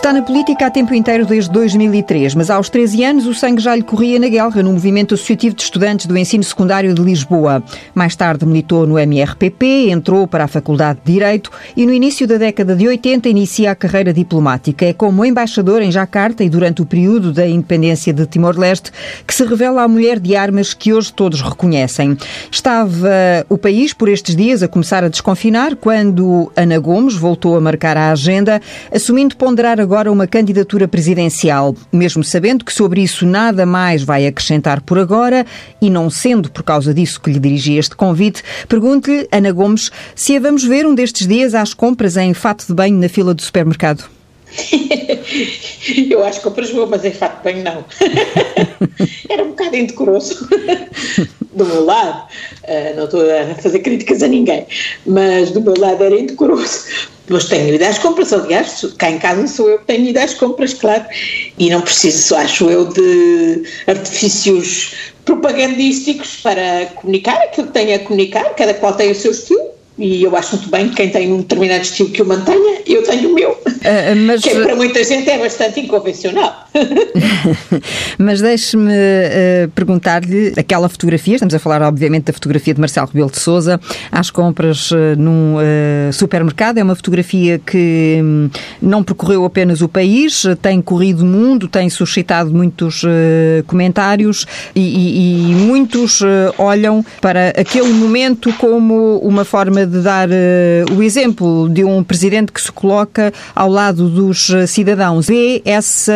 Está na política há tempo inteiro desde 2003, mas aos 13 anos o sangue já lhe corria na guerra no Movimento Associativo de Estudantes do Ensino Secundário de Lisboa. Mais tarde militou no MRPP, entrou para a Faculdade de Direito e no início da década de 80 inicia a carreira diplomática. É como embaixador em Jacarta e durante o período da independência de Timor-Leste que se revela a mulher de armas que hoje todos reconhecem. Estava o país por estes dias a começar a desconfinar quando Ana Gomes voltou a marcar a agenda, assumindo ponderar agora uma candidatura presidencial, mesmo sabendo que sobre isso nada mais vai acrescentar por agora e não sendo por causa disso que lhe dirigi este convite, pergunto-lhe, Ana Gomes, se a vamos ver um destes dias às compras em fato de banho na fila do supermercado. Eu acho que compras vou, mas em fato de banho não. Era um bocado indecoroso do meu lado. Uh, não estou a fazer críticas a ninguém, mas do meu lado era indecoroso mas tenho ido às compras, aliás, cá em casa sou eu que tenho ido às compras, claro, e não preciso, acho eu, de artifícios propagandísticos para comunicar aquilo que tenho a comunicar, cada qual tem o seu estilo, e eu acho muito bem que quem tem um determinado estilo que o mantenha, eu tenho o meu. Uh, mas... Que para muita gente é bastante inconvencional. mas deixe-me uh, perguntar-lhe aquela fotografia, estamos a falar obviamente da fotografia de Marcelo Rebelo de Souza, às compras uh, num supermercado, é uma fotografia que um, não percorreu apenas o país, tem corrido o mundo, tem suscitado muitos comentários e, e, e muitos olham para aquele momento como uma forma de dar uh, o exemplo de um presidente que se coloca ao lado dos cidadãos. Vê essa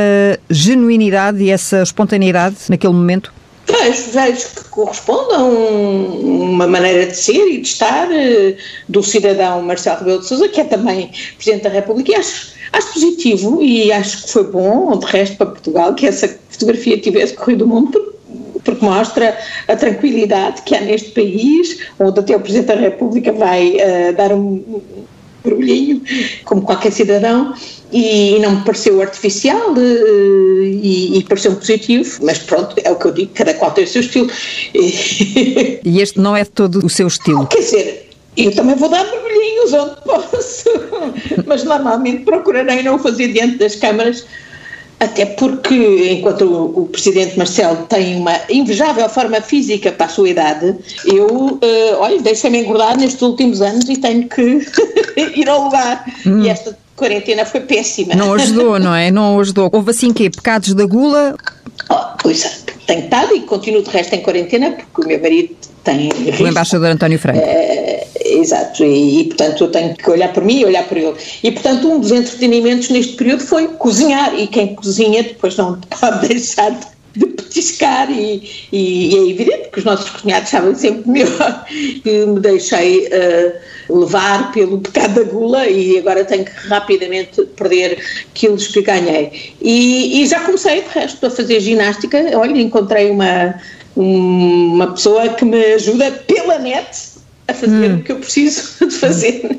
genuinidade e essa espontaneidade naquele momento? Vejo, vejo que corresponde a um, uma maneira de ser e de estar uh, do cidadão Marcelo Rebelo de Sousa, que é também Presidente da República, e acho, acho positivo e acho que foi bom, de resto, para Portugal, que essa fotografia tivesse corrido o mundo, porque mostra a tranquilidade que há neste país, onde até o Presidente da República vai uh, dar um barulhinho, como qualquer cidadão, e não me pareceu artificial uh, e, e pareceu positivo, mas pronto, é o que eu digo, cada qual tem o seu estilo. E este não é todo o seu estilo? Quer dizer, eu também vou dar mergulhinhos onde posso, mas normalmente procurarei não fazer diante das câmaras, até porque, enquanto o, o, presidente Marcelo tem uma invejável forma física para a sua idade, eu, uh, olha, deixei-me engordar nestes últimos anos e tenho que ir ao lugar. Hum. E esta quarentena foi péssima. Não ajudou, não é? Não ajudou. Houve assim quê? Pecados da gula? Oh, pois, tenho estado e continuo de resto em quarentena porque o meu marido tem. O embaixador António Franco. É, exato, e, e, portanto eu tenho que olhar por mim e olhar por ele. E portanto um dos entretenimentos neste período foi cozinhar, e quem cozinha depois não pode deixar de de petiscar e, e, é evidente que os nossos cozinhados sabem sempre melhor que me deixei uh, levar pelo pecado da gula e agora tenho que rapidamente perder quilos que ganhei. E, e já comecei, de resto, a fazer ginástica. Olha, encontrei uma, uma pessoa que me ajuda pela net fazer hum. o que eu preciso de fazer.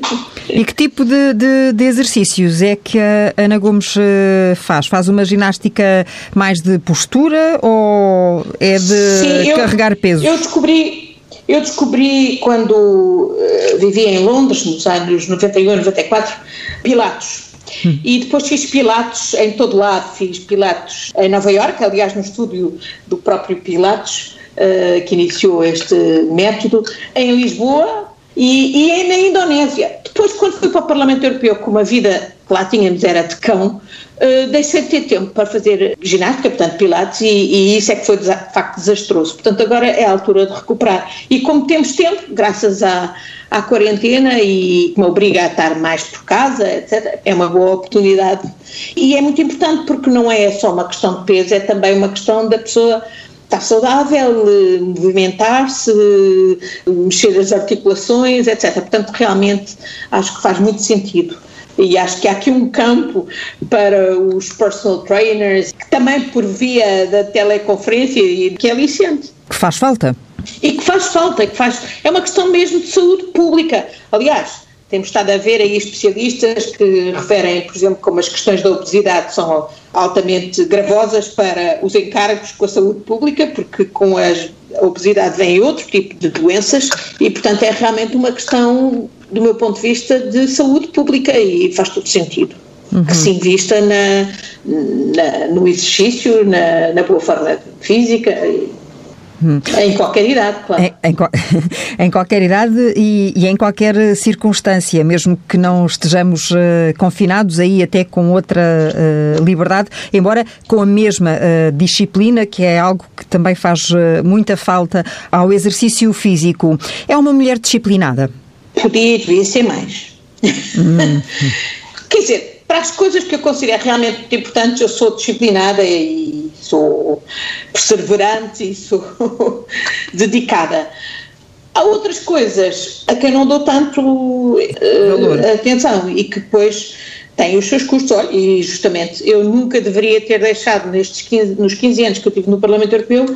E que tipo de, de, de, exercícios é que a Ana Gomes eh, faz? Faz uma ginástica mais de postura ou é de Sim, carregar eu, peso? Eu descobri, eu descobri quando uh, vivia em Londres, nos anos 91, 94, Pilates. Hum. E depois fiz Pilates em todo lado, fiz Pilates em Nova Iorque, aliás no estúdio do próprio Pilates, uh, que iniciou este método, em Lisboa e, e na Indonésia. Depois, quando fui para o Parlamento Europeu, com uma vida que lá tínhamos era de cão, uh, deixei de ter tempo para fazer ginástica, portanto, pilates, e, e, isso é que foi de facto desastroso. Portanto, agora é a altura de recuperar. E como temos tempo, graças à, à quarentena e que me obriga a estar mais por casa, etc., é uma boa oportunidade. E é muito importante porque não é só uma questão de peso, é também uma questão da pessoa estar saudável, eh, movimentar-se, mexer as articulações, etc. Portanto, realmente acho que faz muito sentido. E acho que há aqui um campo para os personal trainers, que também por via da teleconferência, e que é aliciante. Que faz falta. E que faz falta, que faz. É uma questão mesmo de saúde pública. Aliás, temos estado a ver aí especialistas que referem, por exemplo, como as questões da obesidade são altamente gravosas para os encargos com a saúde pública, porque com a obesidade vem outro tipo de doenças e, portanto, é realmente uma questão, do meu ponto de vista, de saúde pública e faz todo sentido. uhum. que se invista na, na, no exercício, na, na boa forma física. Hum. Em qualquer idade, claro. Em, em, em qualquer idade e, e, em qualquer circunstância, mesmo que não estejamos uh, confinados aí até com outra uh, liberdade, embora com a mesma uh, disciplina, que é algo que também faz muita falta ao exercício físico. É uma mulher disciplinada? Podia, devia ser mais. Hum. Quer dizer, para as coisas que eu considero realmente importantes, eu sou disciplinada e sou perseverante e sou dedicada. Há outras coisas a quem não dou tanto uh, atenção e que depois têm os seus custos. Olha, e justamente eu nunca deveria ter deixado nestes 15, nos 15 anos que eu tive no Parlamento Europeu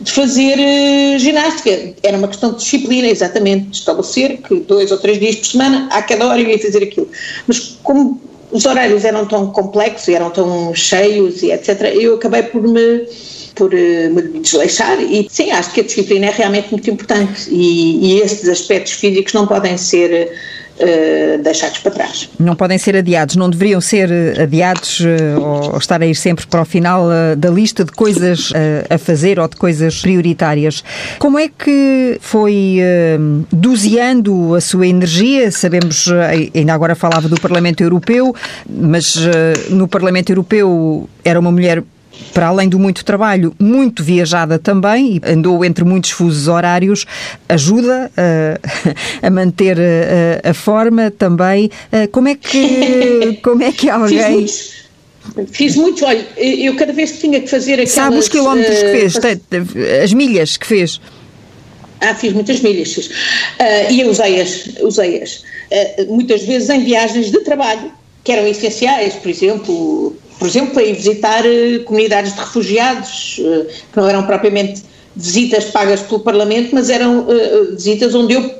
de fazer uh, ginástica. Era uma questão de disciplina, exatamente, de estabelecer que dois ou três dias por semana, a cada hora eu ia fazer aquilo. Mas como os horários eram tão complexos, eram tão cheios e etc. Eu acabei por me por uh, me desleixar e sim, acho que a disciplina é realmente muito importante e, e esses aspectos físicos não podem ser uh, deixados para trás. Não podem ser adiados, não deveriam ser eh, adiados uh, ou estar a ir sempre para o final da lista de coisas a fazer ou de coisas prioritárias. Como é que foi doseando a sua energia? Sabemos, ainda agora falava do Parlamento Europeu, mas no Parlamento Europeu era uma mulher para além do muito trabalho, muito viajada também e andou entre muitos fusos horários, ajuda a, a manter a, a, forma também. Como é que, como é que alguém. Fiz muito, olha, eu cada vez que tinha que fazer aquelas... Sabe os quilómetros que fez, as milhas que fez? Ah, fiz muitas milhas, fiz. Uh, e eu usei-as, usei-as. Uh, muitas vezes em viagens de trabalho, que eram essenciais, por exemplo, por exemplo, para ir visitar uh, comunidades de refugiados, uh, que não eram propriamente visitas pagas pelo Parlamento, mas eram uh, visitas onde eu,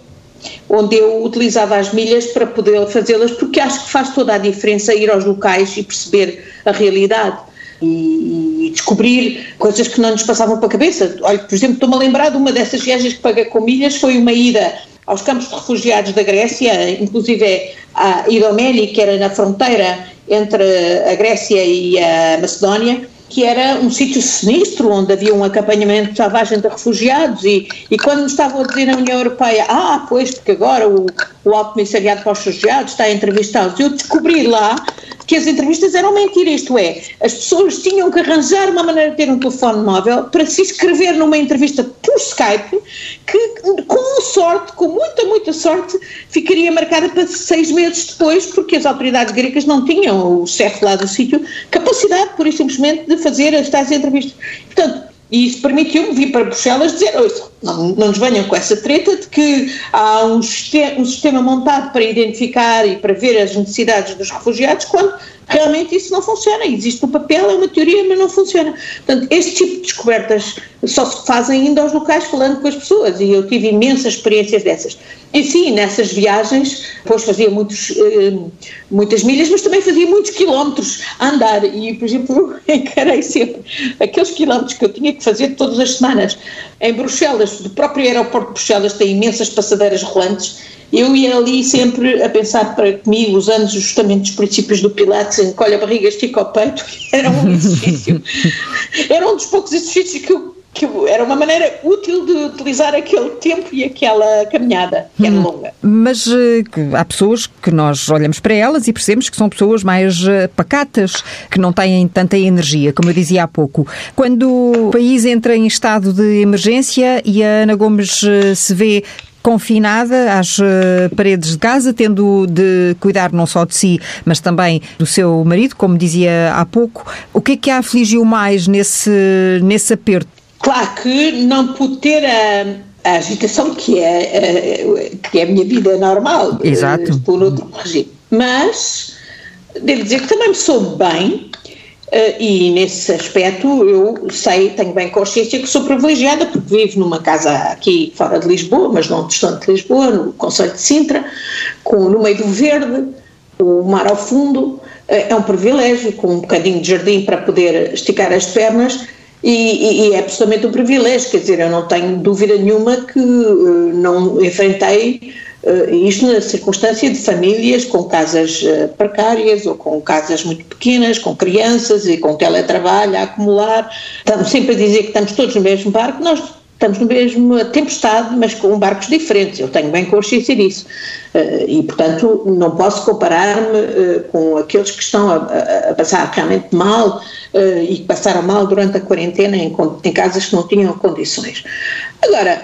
onde eu utilizava as milhas para poder fazê-las, porque acho que faz toda a diferença ir aos locais e perceber a realidade. E, e descobrir coisas que não nos passavam pela cabeça. Olha, por exemplo, estou-me a lembrar de uma dessas viagens que paguei com milhas, foi uma ida aos campos de refugiados da Grécia, inclusive a Idomeni, que era na fronteira entre a Grécia e a Macedónia, que era um sítio sinistro, onde havia um acompanhamento savagem de refugiados e, e quando nos estavam a dizer na União Europeia, ah, pois, porque agora o, o Alto Comissariado para os Refugiados está a entrevistá-los, eu descobri lá que as entrevistas eram mentira, isto é, as pessoas tinham que arranjar uma maneira de ter um telefone móvel para se inscrever numa entrevista por Skype, que com sorte, com muita, muita sorte, ficaria marcada para seis meses depois, porque as autoridades gregas não tinham, o chefe lá do sítio, capacidade, e simplesmente, de fazer as tais entrevistas. Portanto, e isso permitiu-me vir para Bruxelas dizer, não, não nos venham com essa treta de que há um sistema, um sistema montado para identificar e para ver as necessidades dos refugiados, quando realmente isso não funciona. Existe no papel, é uma teoria, mas não funciona. Portanto, este tipo de descobertas só se fazem indo aos locais falando com as pessoas e eu tive imensas experiências dessas. E sim, nessas viagens, depois fazia muitos, eh, muitas milhas, mas também fazia muitos quilómetros a andar e, por exemplo, encarei sempre aqueles quilómetros que eu tinha que fazer todas as semanas. Em Bruxelas, do próprio aeroporto de Bruxelas tem imensas passadeiras rolantes eu ia ali sempre a pensar para comigo, usando justamente os princípios do Pilates, encolhe a barriga, estica o peito, era um exercício, era um dos poucos exercícios que eu que era uma maneira útil de utilizar aquele tempo e aquela caminhada, que era hum, longa. Mas uh, há pessoas que nós olhamos para elas e percebemos que são pessoas mais uh, pacatas, que não têm tanta energia, como eu dizia há pouco. Quando o país entra em estado de emergência e a Ana Gomes uh, se vê confinada às paredes de casa, tendo de cuidar não só de si, mas também do seu marido, como dizia há pouco. O que é que a afligiu mais nesse, nesse aperto? Claro que não pude ter a, a agitação que é, a, que é a minha vida normal. Exato. Estou noutro regime. Mas devo dizer que também me sou bem e nesse aspecto eu sei, tenho bem consciência que sou privilegiada porque vivo numa casa aqui fora de Lisboa, mas não distante de Lisboa, no Conselho de Sintra, com, no meio do verde, o mar ao fundo, uh, é um privilégio, com um bocadinho de jardim para poder esticar as pernas e, e, é absolutamente um privilégio, quer dizer, eu não tenho dúvida nenhuma que uh, não enfrentei isto na circunstância de famílias com casas uh, precárias ou com casas muito pequenas, com crianças e com teletrabalho a acumular. Estamos sempre a dizer que estamos todos no mesmo barco, nós estamos no mesmo tempestade, mas com barcos diferentes. Eu tenho bem consciência disso. Uh, e, portanto, não posso comparar-me com aqueles que estão a, passar realmente mal e que passaram mal durante a quarentena em casas que não tinham condições. Agora,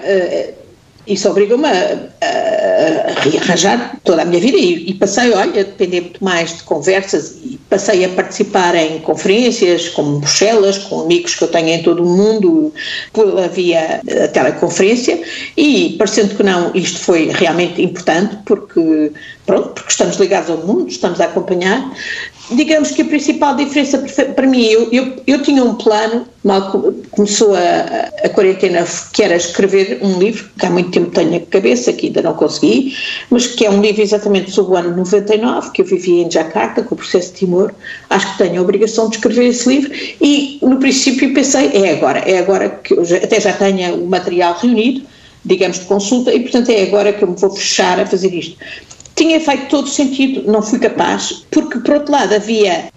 isso obriga-me a, a, a, rearranjar toda a minha vida. E, e, passei, olha, depender muito mais de conversas. E passei a participar em conferências como Bruxelas, com amigos que eu tenho em todo o mundo, pela via teleconferência. E parecendo que não, isto foi realmente importante porque, pronto, porque estamos ligados ao mundo, estamos a acompanhar. Digamos que a principal diferença para mim, eu, eu, eu tinha um plano, mal começou a, a quarentena, que era escrever um livro, que há muito tempo tenho na cabeça, que ainda não consegui, mas que é um livro exatamente sobre o ano 99, que eu vivi em Jakarta, com o processo de Timor, acho que tenho a obrigação de escrever esse livro, e no princípio pensei, é agora, é agora que eu já, até já tenho o material reunido, digamos, de consulta, e portanto é agora que eu me vou fechar a fazer isto tinha feito todo sentido, não fui capaz, porque por outro lado havia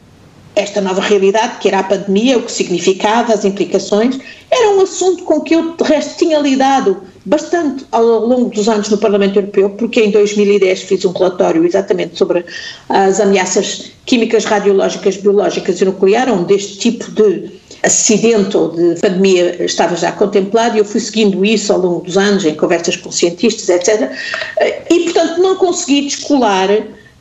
esta nova realidade que era a pandemia, o que significava, as implicações, era um assunto com que eu de resto tinha lidado bastante ao longo dos anos no Parlamento Europeu, porque em 2010 fiz um relatório exatamente sobre as ameaças químicas, radiológicas, biológicas e nuclear, onde este tipo de acidente ou de pandemia estava já contemplado e eu fui seguindo isso ao longo dos anos em conversas com cientistas, etc. E, portanto, não consegui descolar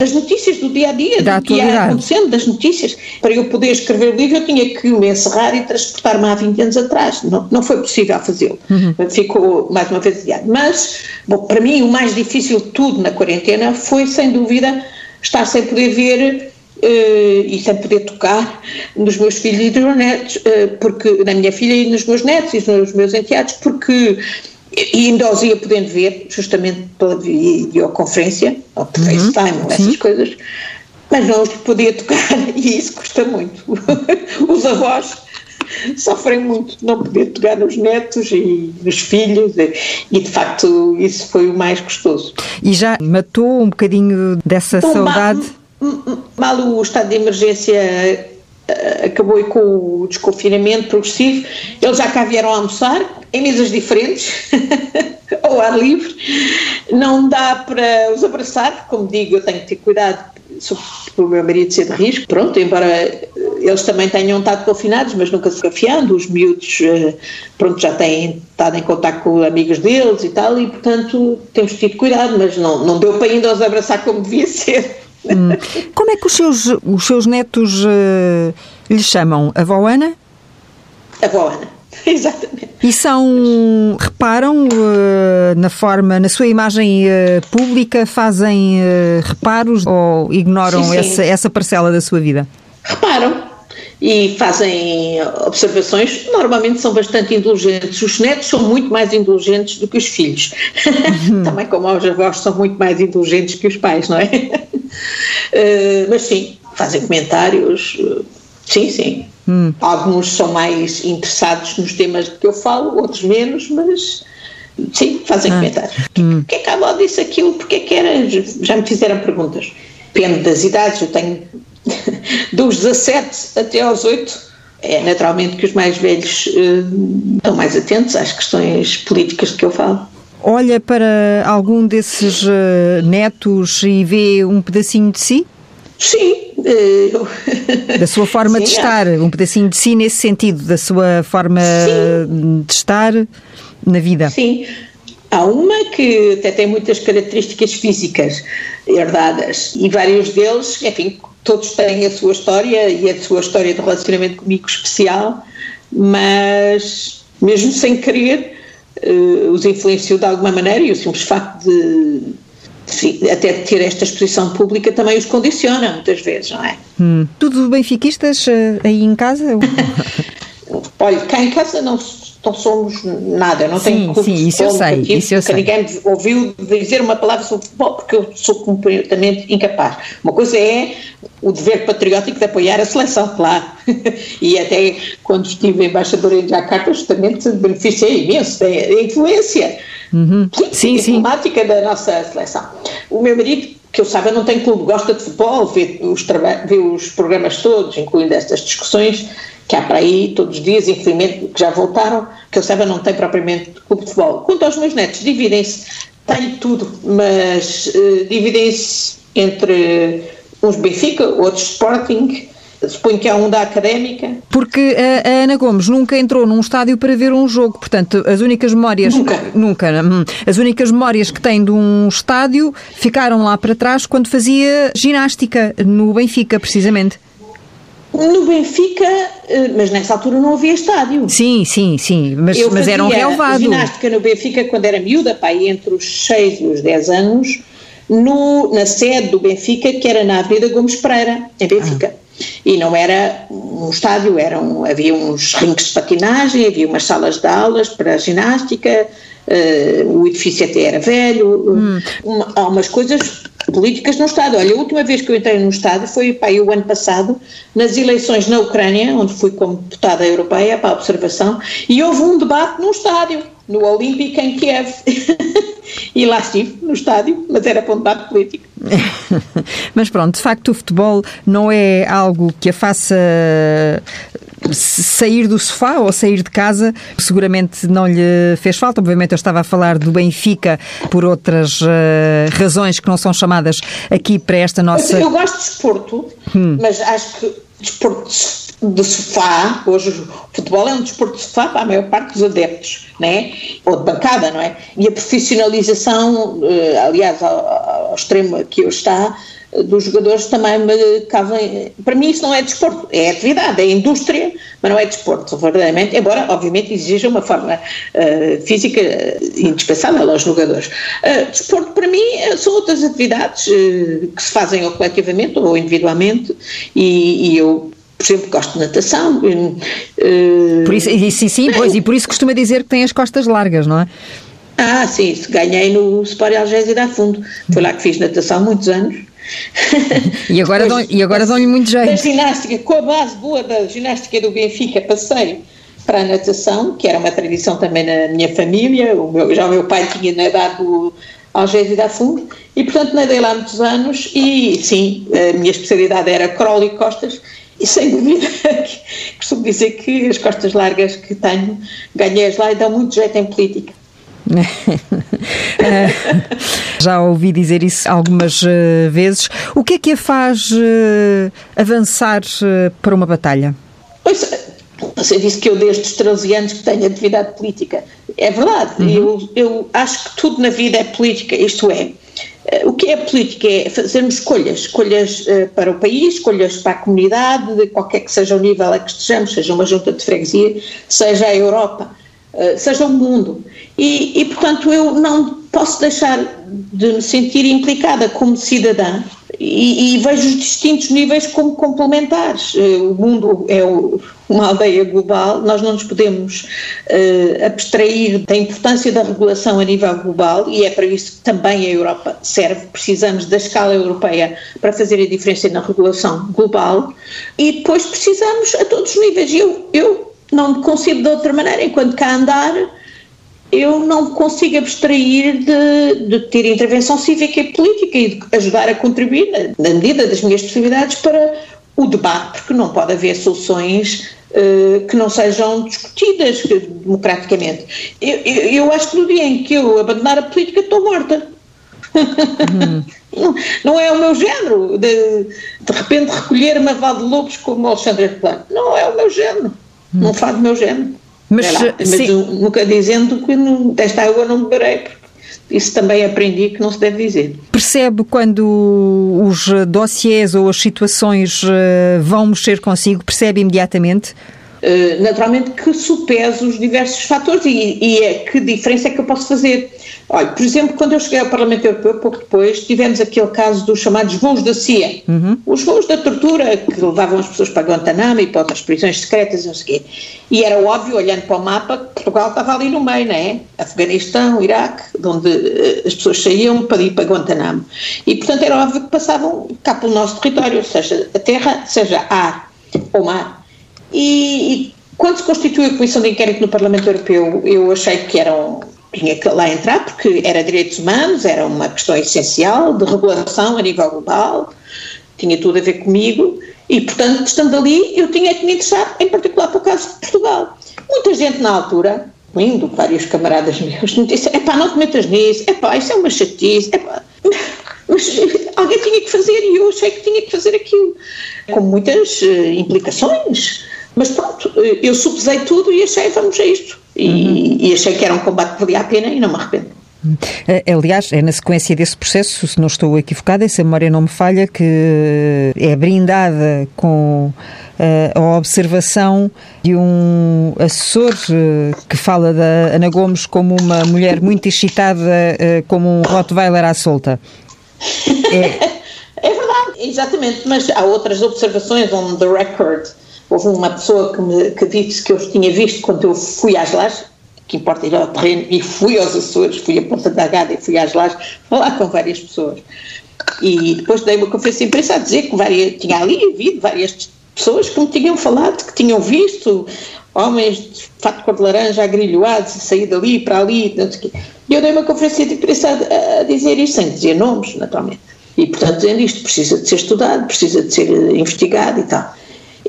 as notícias do dia a dia, da do que ia acontecendo, das notícias. Para eu poder escrever o livro, eu tinha que me encerrar e transportar-me há 20 anos atrás. Não, não foi possível fazê-lo. Uhum. Ficou mais uma vez adiado. Mas, bom, para mim, o mais difícil de tudo na quarentena foi, sem dúvida, estar sem poder ver e sem poder tocar nos meus filhos e nos netos, uh, porque, na minha filha e nos meus netos e nos meus enteados, porque e ainda os ia podendo ver, justamente pela videoconferência, ou por uhum, FaceTime, ou essas coisas, mas não os podia tocar e isso custa muito. os avós sofrem muito de não poder tocar nos netos e nos filhos e de facto isso foi o mais gostoso. E já matou um bocadinho dessa então, saudade? Mal o estado de emergência eh, acabou com o desconfinamento progressivo, eles já cá vieram almoçar, em mesas diferentes, ao ar livre, não dá para os abraçar, como digo, eu tenho que ter cuidado o meu marido ser de risco, pronto, embora eles também tenham estado confinados, mas nunca se confiando, os miúdos, eh, pronto, já têm estado em contato com amigos deles e tal, e portanto temos tido cuidado, mas não, não deu para ainda os abraçar como devia ser. Hum. Como é que os seus, os seus netos uh, lhe chamam? Avó Ana? Avó Ana, exatamente. E são, reparam uh, na forma, na sua imagem uh, pública, fazem reparos ou ignoram sim, sim. Essa, essa parcela da sua vida? Reparam, e fazem observações, normalmente são bastante indulgentes. Os netos são muito mais indulgentes do que os filhos. Uhum. Também como os avós são muito mais indulgentes que os pais, não é? Uh, mas sim, fazem comentários, uh, sim, sim. Hum. Alguns são mais interessados nos temas que eu falo, outros menos, mas sim, fazem ah. comentários. Hum. Porquê que a avó disse aquilo? Porquê que era? Já me fizeram perguntas. Depende das idades, eu tenho dos 17 até aos 8. É naturalmente que os mais velhos uh, estão mais atentos às questões políticas de que eu falo. Olha para algum desses uh, netos e vê um pedacinho de si? Sim. Eu... Da sua forma Sim, de estar, é. um pedacinho de si nesse sentido, da sua forma Sim. de estar na vida. Sim. Há uma que até tem muitas características físicas herdadas e vários deles, enfim, todos têm a sua história e a sua história de relacionamento comigo especial, mas mesmo sem querer uh, os influenciou de alguma maneira e o simples facto de, de, até de ter esta exposição pública também os condiciona muitas vezes, não é? Hum. Tudo benfiquistas uh, aí em casa? Olha, cá em casa não não somos nada, eu não sim, tenho sim, isso eu sei, isso eu sei. ninguém me ouviu dizer uma palavra sobre futebol porque eu sou completamente incapaz. Uma coisa é o dever patriótico de apoiar a seleção, claro. e até quando estive embaixador em Jakarta, justamente beneficiei imenso da influência uhum. sim, diplomática sim. da nossa seleção. O meu marido que eu saiba, não tem clube, gosta de futebol, vê os, vê os programas todos, incluindo estas discussões que há para aí todos os dias, infelizmente, que já voltaram, que eu saiba, não tem propriamente clube de futebol. Quanto aos meus netos, dividem-se, têm tudo, mas uh, dividem-se entre uns Benfica, outros Sporting, Suponho que há um da académica. Porque a, Ana Gomes nunca entrou num estádio para ver um jogo, portanto, as únicas memórias. Nunca. Nunca. Hum, as únicas memórias que tem de um estádio ficaram lá para trás quando fazia ginástica no Benfica, precisamente. No Benfica, eh, mas nessa altura não havia estádio. Sim, sim, sim, mas, Eu mas era um relevado. ginástica no Benfica quando era miúda, pai, entre os 6 e os 10 anos, no, na sede do Benfica, que era na Avenida Gomes Pereira, em Benfica. Ah. E não era um estádio, eram, havia uns rinques de patinagem, havia umas salas de aulas para ginástica, uh, o edifício até era velho, hum. uma, há umas coisas políticas no Estado. Olha, a última vez que eu entrei no Estado foi pá, o ano passado, nas eleições na Ucrânia, onde fui como deputada europeia para a observação, e houve um debate no estádio, no Olímpico em Kiev. e lá estive, no estádio, mas era para um debate político. mas pronto, de facto o futebol não é algo que a faça sair do sofá ou sair de casa, seguramente não lhe fez falta. Obviamente eu estava a falar do Benfica por outras uh, razões que não são chamadas aqui para esta nossa... Eu gosto de desporto, hum. mas acho que desporto de sofá, hoje o futebol é um desporto de sofá para a maior parte dos adeptos, né? ou de bancada, não é? E a profissionalização, eh, aliás, ao, ao extremo que hoje está, dos jogadores também me causam. Para mim, isso não é desporto, é atividade, é indústria, mas não é desporto, verdadeiramente, embora, obviamente, exija uma forma uh, física indispensável aos jogadores. Uh, desporto, para mim, são outras atividades uh, que se fazem ou coletivamente ou individualmente, e, e eu por exemplo, gosto de natação. Por isso, sim, sim, pois, e por isso costuma dizer que tem as costas largas, não é? Ah, sim, ganhei no Sport Algésia da Fundo. Foi lá que fiz natação muitos anos. E agora, dão, e agora dão-lhe muito jeito. Da ginástica, com a base boa da ginástica do Benfica, passei para a natação, que era uma tradição também na minha família. O meu, já o meu pai tinha nadado Algésia da Fundo, e portanto nadei lá muitos anos. E sim, a minha especialidade era crawl e costas e sem dúvida, costumo dizer que as costas largas que tenho, ganhei-as lá e dão muito jeito em política. Já ouvi dizer isso algumas uh, vezes. O que é que a faz uh, avançar uh, para uma batalha? Pois, você disse que eu desde os 13 anos que tenho atividade política. É verdade, uhum. eu, eu acho que tudo na vida é política, isto é, eh, o que é política? É fazermos escolhas, escolhas para o país, escolhas para a comunidade, de qualquer que seja o nível a que estejamos, seja uma junta de freguesia, seja a Europa, seja o mundo. E, e, portanto, eu não posso deixar de me sentir implicada como cidadã e, e vejo os distintos níveis como complementares. Uh, o mundo é uma aldeia global, nós não nos podemos uh, abstrair da importância da regulação a nível global e é para isso que também a Europa serve. Precisamos da escala europeia para fazer a diferença na regulação global e depois precisamos a todos os níveis. Eu, eu não me consigo de outra maneira, enquanto cá andar eu não consigo abstrair de, de, ter intervenção cívica e política e de ajudar a contribuir, na, na medida das minhas possibilidades, para o debate, porque não pode haver soluções uh, que não sejam discutidas democraticamente. Eu, eu, eu, acho que no dia em que eu abandonar a política estou morta. Uhum. não, não, é o meu género, de, de repente recolher uma val de lobos como Alexandre Plano. Não é o meu género. Não faz o meu género. Mas, lá, mas nunca dizendo que desta água não beberei, porque isso também aprendi que não se deve dizer. Percebe quando os dossiês ou as situações eh, vão mexer consigo? Percebe imediatamente? Uh, naturalmente que supese os diversos fatores e, e é, que diferença é que eu posso fazer. Olha, por exemplo, quando eu cheguei ao Parlamento Europeu, pouco depois, tivemos aquele caso dos chamados voos da CIA. Uhum. Os voos da tortura que levavam as pessoas para Guantanamo e para outras prisões secretas, não sei o quê. E era óbvio, olhando para o mapa, que Portugal estava ali no meio, não é? Afeganistão, Iraque, de onde uh, as pessoas saíam para ir para Guantanamo. E, portanto, era óbvio que passavam cá pelo nosso território, seja a terra, seja ar ou mar. E, e quando se constituiu a Comissão de Inquérito no Parlamento Europeu, eu achei que eram tinha que lá entrar porque era direitos humanos, era uma questão essencial de regulação a nível global, tinha tudo a ver comigo e, portanto, estando ali, eu tinha que me interessar, em particular para o caso de Portugal. Muita gente na altura, lindo, vários camaradas meus, me disseram, epá, não te metas nisso, epá, isso é uma chatice, epá, mas alguém tinha que fazer e eu achei que tinha que fazer aquilo, com muitas uh, implicações, mas pronto, eh, eu supusei tudo e achei, vamos a isto. E, uhum. e achei que era um combate que valia a pena e não me arrependo. Eh, aliás, é na sequência desse processo, se não estou equivocada, se a memória não me falha, que é brindada com uh, a observação de um assessor que fala da Ana Gomes como uma mulher muito excitada, como um Rottweiler à solta. É. é verdade, exatamente, mas há outras observações on the record Houve uma pessoa que, me, que disse que eu tinha visto quando eu fui às lajes, que importa ir ao terreno, e fui aos Açores, fui a Ponta da Gada e fui às lajes falar com várias pessoas. E depois dei uma conferência de imprensa a dizer que várias, tinha ali havido várias pessoas que me tinham falado, que tinham visto homens de fato cor de laranja agrilhoados a sair dali para ali, não sei E eu dei uma conferência de imprensa a, a dizer isto, sem dizer nomes, naturalmente. E, portanto, dizendo isto, precisa de ser estudado, precisa de ser investigado e tal.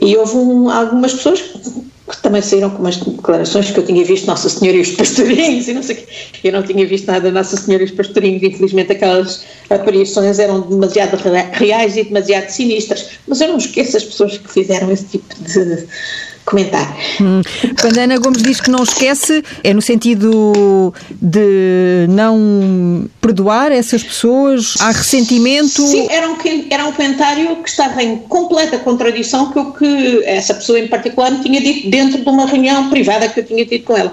E houve um, algumas pessoas que também saíram com umas declarações que eu tinha visto Nossa Senhora e os pastorinhos e não sei o quê. Eu não tinha visto nada Nossa Senhora e os pastorinhos, infelizmente aquelas aparições eram demasiado reais e demasiado sinistras, mas eu não esqueço as pessoas que fizeram esse tipo de comentar. Hum. Quando Ana Gomes diz que não esquece, é no sentido de não perdoar essas pessoas? Há ressentimento? Sim, era um, era um comentário que estava em completa contradição com o que essa pessoa em particular me tinha dito dentro de uma reunião privada que eu tinha tido com ela.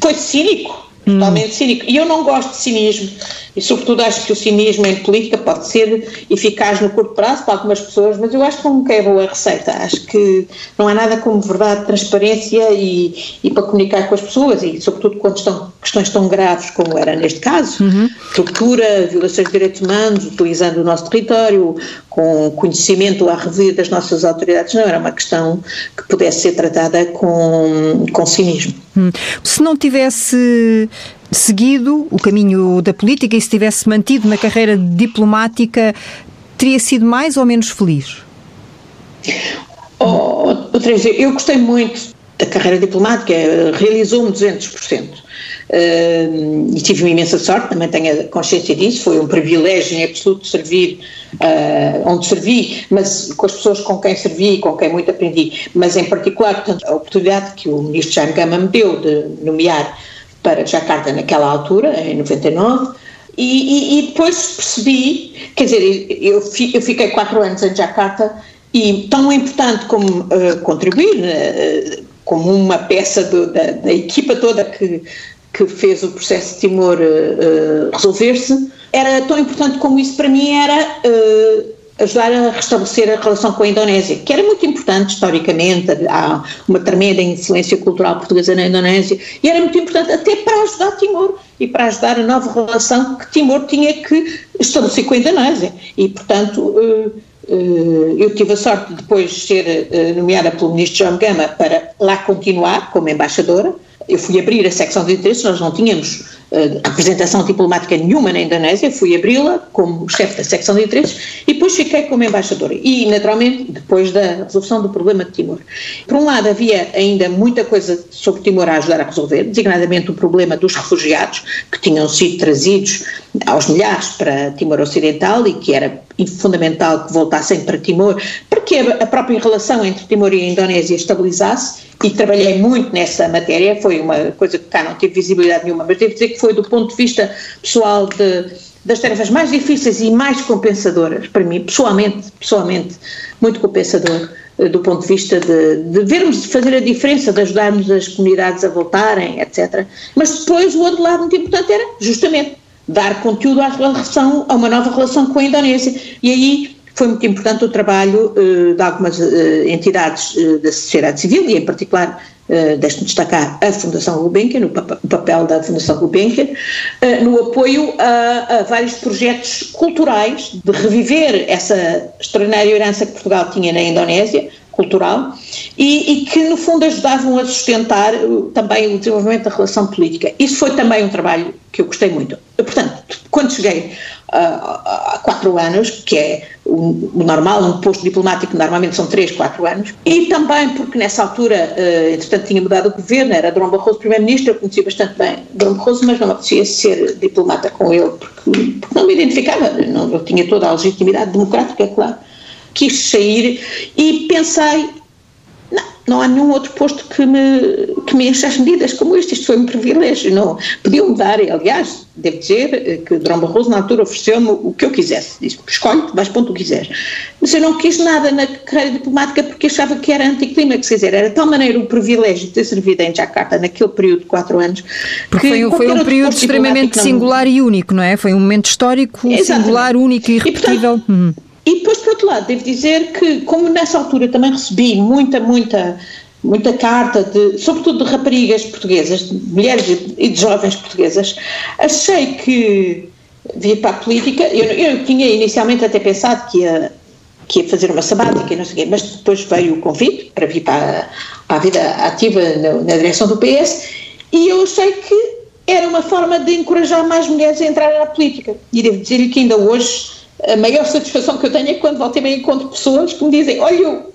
Foi cínico totalmente cínico. E eu não gosto de cinismo, e sobretudo acho que o cinismo em política pode ser eficaz no curto prazo para algumas pessoas, mas eu acho que nunca é boa receita. Acho que não há nada como verdade, transparência e, e para comunicar com as pessoas, e sobretudo quando estão questões tão graves como era neste caso, uhum. tortura, violações de direitos humanos, utilizando o nosso território, com conhecimento à revista das nossas autoridades, não era uma questão que pudesse ser tratada com, com cinismo. Hum. Se não tivesse seguido o caminho da política e se tivesse mantido na carreira diplomática, teria sido mais ou menos feliz? Oh, Teresa, eu gostei muito da carreira diplomática, realizou-me 200%. Uh, e tive uma imensa sorte, também tenho consciência disso, foi um privilégio em absoluto servir uh, onde servi, mas com as pessoas com quem servi e com quem muito aprendi, mas em particular, portanto, a oportunidade que o ministro Jaime Gama me deu de nomear para Jacarta naquela altura, em 99, e, e, e depois percebi, quer dizer, eu, eu fiquei quatro anos em Jacarta e tão importante como uh, contribuir, uh, como uma peça do, da, da, equipa toda que, que fez o processo de Timor uh, resolver-se, era tão importante como isso para mim era ajudar a restabelecer a relação com a Indonésia, que era muito importante historicamente, há uma tremenda influência cultural portuguesa na Indonésia, e era muito importante até para ajudar Timor e para ajudar a nova relação que Timor tinha que estabelecer com a Indonésia. E, portanto, eh, eh, eu tive a sorte de depois ser eh, nomeada pelo ministro João Gama para lá continuar como embaixadora. Eu fui abrir a secção de interesses, nós não tínhamos uh, representação diplomática nenhuma na Indonésia, fui abri-la como chefe da secção de interesses e depois fiquei como embaixadora. E, naturalmente, depois da resolução do problema de Timor. Por um lado, havia ainda muita coisa sobre Timor a ajudar a resolver, designadamente o problema dos refugiados que tinham sido trazidos aos milhares para Timor Ocidental e que era fundamental que voltassem para Timor, para que a própria relação entre Timor e a Indonésia estabilizasse e trabalhei muito nessa matéria, foi uma coisa que cá não tive visibilidade nenhuma, mas devo dizer que foi do ponto de vista pessoal de, das tarefas mais difíceis e mais compensadoras, para mim, pessoalmente, pessoalmente, muito compensador, do ponto de vista de, de vermos, de fazer a diferença, de ajudarmos as comunidades a voltarem, etc. Mas depois o outro lado muito importante era, justamente, dar conteúdo à relação, a uma nova relação com a Indonésia. E aí foi muito importante o trabalho uh, de algumas uh, entidades uh, da sociedade civil e, em particular, uh, deixe-me destacar a Fundação Gulbenkian, o, o, papel da Fundação Gulbenkian, no apoio a, a, vários projetos culturais de reviver essa extraordinária herança que Portugal tinha na Indonésia, cultural, e, e, que no fundo ajudavam a sustentar também o desenvolvimento da relação política. Isso foi também um trabalho que eu gostei muito. Portanto, quando cheguei há quatro anos, que é o, normal, um posto diplomático normalmente são três, quatro anos, e também porque nessa altura, uh, entretanto, tinha mudado o governo, era Dom Barroso primeiro-ministro, eu conhecia bastante bem Dom Barroso, mas não me apetecia ser diplomata com ele, porque, porque não me identificava, não, eu tinha toda a legitimidade democrática, é claro. Quis sair e pensei, não há nenhum outro posto que me, que me enche as medidas como este. Isto foi um privilégio. Não, podiam-me dar, aliás, devo dizer eh, que Dom Barroso na altura ofereceu-me o que eu quisesse. Disse-me, escolhe, vais para onde tu quiseres. Mas eu não quis nada na carreira diplomática porque achava que era anticlímax, quer dizer, era de tal maneira o privilégio de ter servido em Jakarta naquele período de quatro anos. Porque foi, foi um período extremamente singular não... e único, não é? Foi um momento histórico Exatamente. singular, único e irrepetível. E, portanto, uhum. E depois, por outro lado, devo dizer que, como nessa altura também recebi muita, muita, muita carta, de, sobretudo de raparigas portuguesas, de mulheres e de jovens portuguesas, achei que vir para a política, eu, eu tinha inicialmente até pensado que ia, que ia fazer uma sabática e não sei o quê, mas depois veio o convite para vir para, para a vida ativa na, na direção do PS e eu achei que era uma forma de encorajar mais mulheres a entrar na política. E devo dizer-lhe que ainda hoje a maior satisfação que eu tenho é quando volto e encontro pessoas que me dizem: Olha, eu,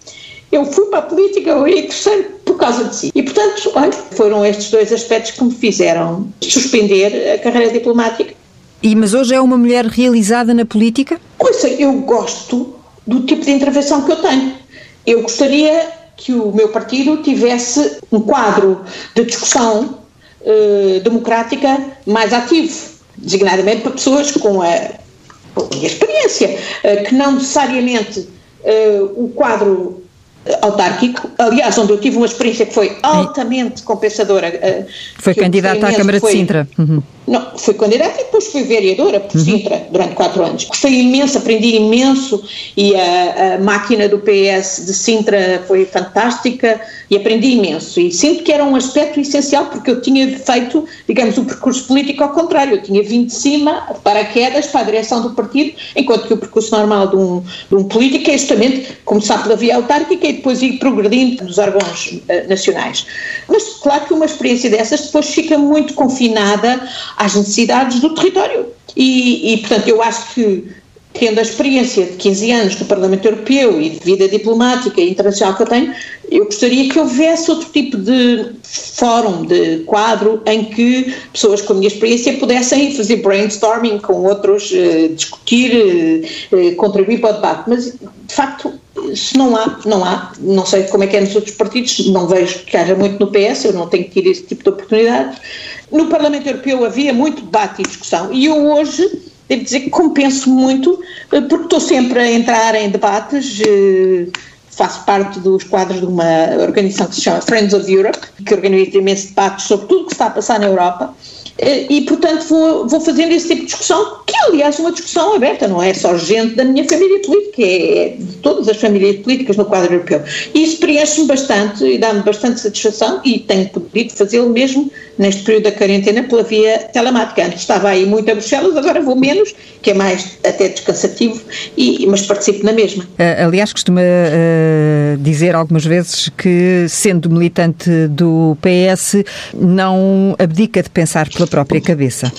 eu fui para a política, eu é interessante por causa de si. E, portanto, olha, foram estes dois aspectos que me fizeram suspender a carreira diplomática. E, mas hoje é uma mulher realizada na política? Ouça, eu gosto do tipo de intervenção que eu tenho. Eu gostaria que o meu partido tivesse um quadro de discussão uh, democrática mais ativo, designadamente para pessoas com a minha experiência, eh, que não necessariamente eh, o quadro autárquico, aliás, onde eu tive uma experiência que foi altamente compensadora. Eh, foi candidata à Câmara de Sintra. Uhum. Não, fui candidata e depois fui vereadora por uhum. Sintra durante quatro anos. Gostei imenso, aprendi imenso e a, a, máquina do PS de Sintra foi fantástica e aprendi imenso. E sinto que era um aspecto essencial porque eu tinha feito, digamos, o percurso político ao contrário. Eu tinha vindo de cima, de paraquedas, para a direção do partido, enquanto que o percurso normal de um, de um político é justamente começar pela via autárquica e depois ir progredindo nos órgãos uh, nacionais. Mas claro que uma experiência dessas depois fica muito confinada às necessidades do território. E, e, portanto, eu acho que, tendo a experiência de 15 anos no Parlamento Europeu e de vida diplomática e internacional que eu tenho, eu gostaria que houvesse outro tipo de fórum, de quadro, em que pessoas com a minha experiência pudessem fazer brainstorming com outros, eh, discutir, eh, contribuir para o debate. Mas, de facto, se não há, não há, não sei como é que é nos outros partidos, não vejo que haja muito no PS, eu não tenho tido esse tipo de oportunidade. No Parlamento Europeu havia muito debate e discussão e eu hoje devo dizer que compenso muito, eh, porque estou sempre a entrar em debates, eh, faço parte dos quadros de uma organização que se chama Friends of Europe, que organiza imensos debates sobre tudo o que está a passar na Europa eh, e, portanto, vou, vou fazendo esse tipo de discussão, que é, aliás, uma discussão aberta, não é só gente da minha família política, é de todas as famílias políticas no quadro europeu. E isso preenche-me bastante e dá-me bastante satisfação e tenho podido fazê-lo mesmo neste período da quarentena pela via telemática. Antes estava aí muito a Bruxelas, agora vou menos, que é mais até descansativo, e, mas participo na mesma. Uh, aliás, costuma uh, dizer algumas vezes que, sendo militante do PS, não abdica de pensar pela própria cabeça.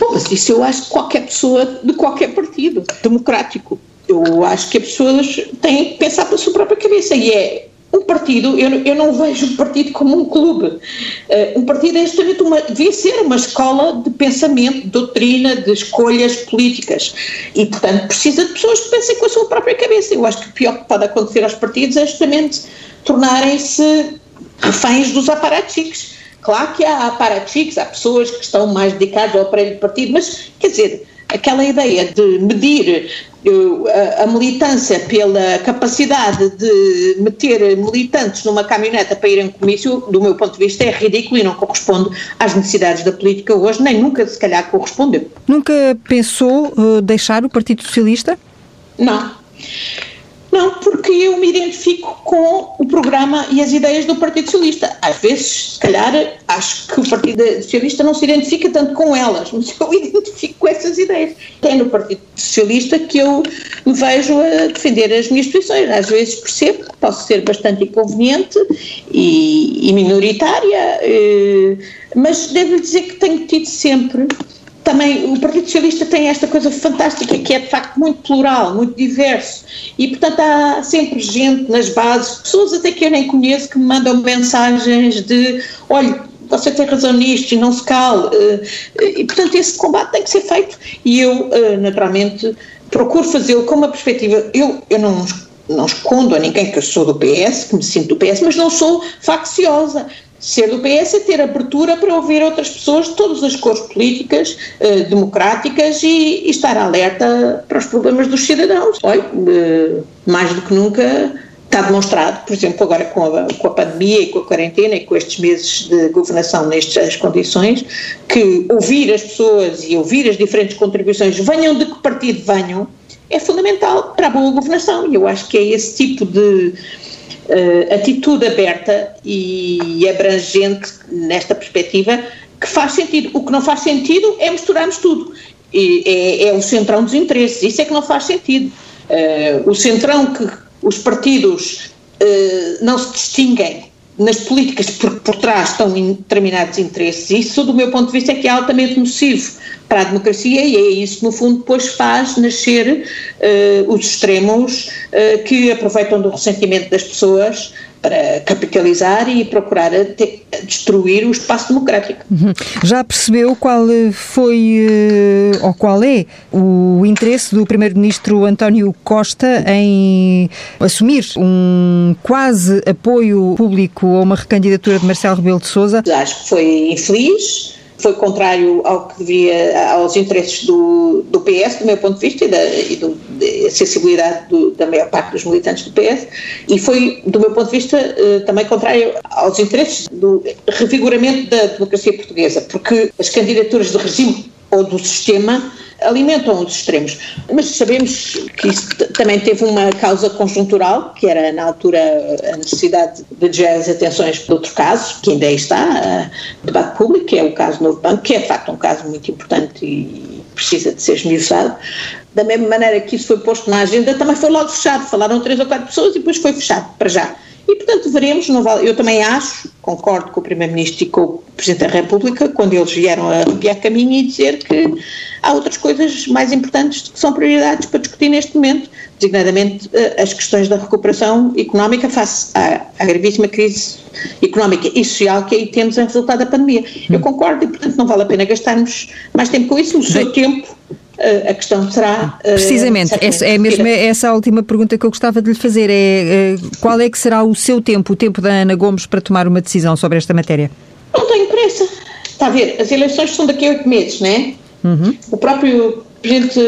Bom, mas isso eu acho que qualquer pessoa de qualquer partido democrático. Eu acho que as pessoas têm que pensar pela sua própria cabeça e é um partido, eu, eu não vejo o partido como um clube. Uh, um partido é justamente uma, devia ser uma escola de pensamento, de doutrina, de escolhas políticas. E, portanto, precisa de pessoas que pensem com a sua própria cabeça. Eu acho que o pior que pode acontecer aos partidos é justamente tornarem-se reféns dos aparatos Claro que há aparatos há pessoas que estão mais dedicadas ao aparelho de partido, mas, quer dizer, aquela ideia de medir a, a, militância pela capacidade de meter militantes numa caminhoneta para irem comício, do meu ponto de vista, é ridículo e não corresponde às necessidades da política hoje, nem nunca se calhar correspondeu. Nunca pensou uh, deixar o Partido Socialista? Não. Não, porque eu me identifico com o programa e as ideias do Partido Socialista. Às vezes, se calhar, acho que o Partido Socialista não se identifica tanto com elas, mas eu identifico com essas ideias. É no Partido Socialista que eu me vejo a defender as minhas posições. Às vezes percebo que posso ser bastante inconveniente e, e minoritária, eh, mas devo dizer que tenho tido sempre também o Partido Socialista tem esta coisa fantástica que é de facto muito plural, muito diverso e portanto há sempre gente nas bases, pessoas até que eu nem conheço que me mandam mensagens de olha, você tem razão nisto e não se cale. Eh, e portanto esse combate tem que ser feito. E eu eh, naturalmente procuro fazê-lo com uma perspectiva, eu, eu não não escondo a ninguém que eu sou do PS, que me sinto do PS, mas não sou facciosa. Ser do PS é ter abertura para ouvir outras pessoas de todas as cores políticas, eh, democráticas e, e, estar alerta para os problemas dos cidadãos. Olha, eh, mais do que nunca está demonstrado, por exemplo, agora com a, com a pandemia e com a quarentena e com estes meses de governação nestas condições, que ouvir as pessoas e ouvir as diferentes contribuições, venham de que partido venham, é fundamental para a boa governação. E eu acho que é esse tipo de uh, atitude aberta e abrangente nesta perspectiva que faz sentido. O que não faz sentido é misturarmos tudo. E é, é o centrão dos interesses, isso é que não faz sentido. Uh, o centrão que os partidos uh, não se distinguem nas políticas por, por trás estão determinados interesses, isso do meu ponto de vista é que é altamente nocivo para a democracia e é isso que no fundo depois faz nascer uh, os extremos uh, que aproveitam do ressentimento das pessoas para capitalizar e procurar destruir o espaço democrático. Uhum. Já percebeu qual foi uh, ou qual é o interesse do Primeiro-Ministro António Costa em assumir um quase apoio público a uma recandidatura de Marcelo Rebelo de Sousa? Acho que foi infeliz foi contrário ao que devia, aos interesses do, do PS, do meu ponto de vista, e da, e do, da sensibilidade do, da maior parte dos militantes do PS, e foi, do meu ponto de vista, eh, também contrário aos interesses do revigoramento da democracia portuguesa, porque as candidaturas de regime ou do sistema alimentam os extremos. Mas sabemos que isso também teve uma causa conjuntural, que era na altura a necessidade de desviar as atenções para outro caso, que ainda aí está, o debate público, que é o caso Novo Banco, que é de facto um caso muito importante e precisa de ser esmiuçado. Da mesma maneira que isso foi posto na agenda, também foi logo fechado. Falaram três ou quatro pessoas e depois foi fechado, para já. E, portanto, veremos, vale, eu também acho, concordo com o Primeiro-Ministro e com o Presidente da República, quando eles vieram a arrepiar caminho e dizer que há outras coisas mais importantes que são prioridades para discutir neste momento, designadamente eh, as questões da recuperação económica face à, à gravíssima crise económica e social que aí temos em resultado da pandemia. Eu concordo e, portanto, não vale a pena gastarmos mais tempo com isso, o seu tempo a questão será. Precisamente, essa, é mesmo essa a última pergunta que eu gostava de lhe fazer: é, é qual é que será o seu tempo, o tempo da Ana Gomes, para tomar uma decisão sobre esta matéria? Não tenho pressa. Está a ver, as eleições são daqui a oito meses, não é? Uhum. O próprio Presidente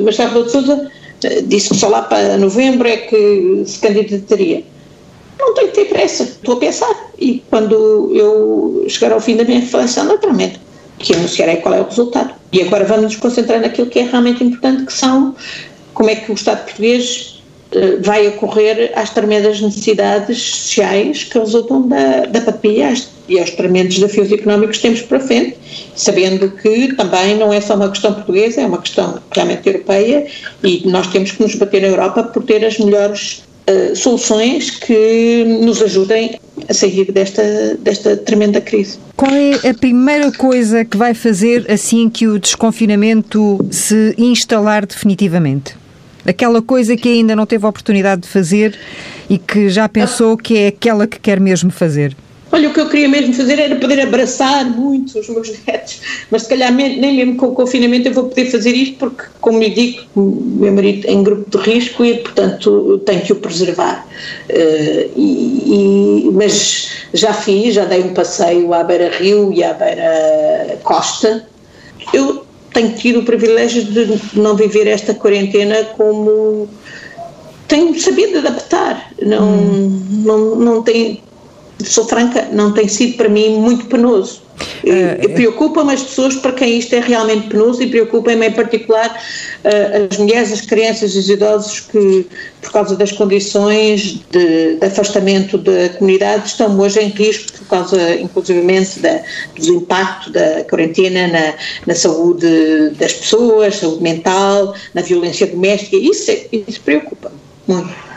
Marcelo Rebelo de Sousa eh, disse que só lá para novembro é que se candidataria. Não tenho que ter pressa, estou a pensar. E quando eu chegar ao fim da minha reflexão, naturalmente, que anunciarei qual é o resultado. E agora vamos nos concentrar naquilo que é realmente importante, que são como é que o Estado português uh, vai acorrer às tremendas necessidades sociais que resultam da, da pandemia e aos tremendos desafios económicos que temos para frente, sabendo que também não é só uma questão portuguesa, é uma questão realmente europeia e nós temos que nos bater na Europa por ter as melhores uh, soluções que nos ajudem a sair desta, desta tremenda crise. Qual é a primeira coisa que vai fazer assim que o desconfinamento se instalar definitivamente? Aquela coisa que ainda não teve oportunidade de fazer e que já pensou que é aquela que quer mesmo fazer? Olha, o que eu queria mesmo fazer era poder abraçar muito os meus netos, mas se calhar nem mesmo com o confinamento eu vou poder fazer isto porque, como lhe digo, meu marido é em grupo de risco e, portanto, tenho que o preservar. Uh, e, e, mas já fiz, já dei um passeio à beira-rio e à beira-costa. Eu tenho tido o privilégio de não viver esta quarentena como tenho sabido adaptar. Não, hum. não, não tem, sou franca, não tem sido para mim muito penoso. Uh, preocupa-me as pessoas para quem isto é realmente penoso e preocupa-me em particular uh, as mulheres, as crianças e os idosos que, por causa das condições de, de afastamento da comunidade, estão hoje em risco por causa, inclusivamente, da, do impacto da quarentena na, na saúde das pessoas, saúde mental, na violência doméstica. Isso, é, isso preocupa-me muito.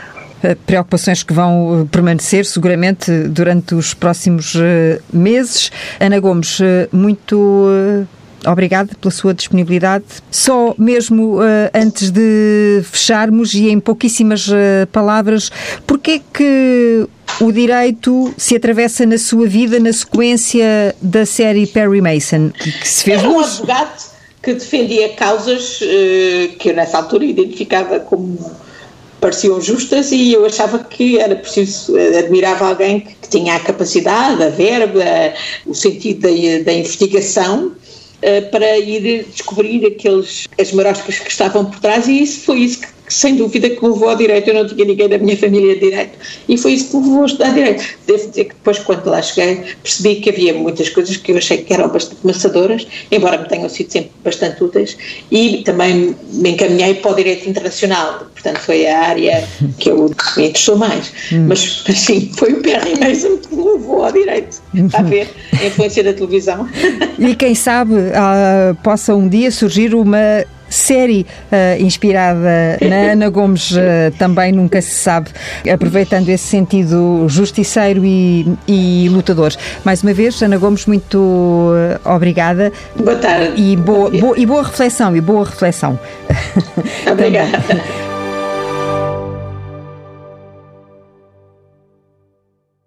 Eh, preocupações que vão eh, permanecer seguramente durante os próximos eh, meses. Ana Gomes, muito Obrigada pela sua disponibilidade. Só mesmo uh, antes de fecharmos e em pouquíssimas uh, palavras, porquê que o direito se atravessa na sua vida na sequência da série Perry Mason, que se fez Era um advogado que defendia causas uh, que eu nessa altura identificava como pareciam justas e eu achava que era preciso, eh, admirava alguém que, que tinha a capacidade, a verba, o sentido da, da investigação uh, para ir descobrir aqueles, as que estavam por trás e isso foi isso que sem dúvida que me levou ao direito, eu não tinha ninguém da minminha família de direito, e foi isso que me levou a estudar direito. Devo dizer que depois, quando lá cheguei, percebi que havia muitas coisas que eu achei que eram bastante maçadoras, embora me tenham sido sempre bastante úteis, e também me encaminhei para o direito internacional, portanto foi a área que eu me interessou mais. Hum. Mas, sim, foi o Perry Mason que me levou ao direito, a ver a influência da televisão. E quem sabe uh, possa um dia surgir uma série uh, inspirada na Ana Gomes uh, também nunca se sabe, aproveitando esse sentido justiceiro e, e lutador. Mais uma vez, Ana Gomes, muito uh, obrigada. Boa tarde. E boa, boa, e boa reflexão, e boa reflexão. Obrigada.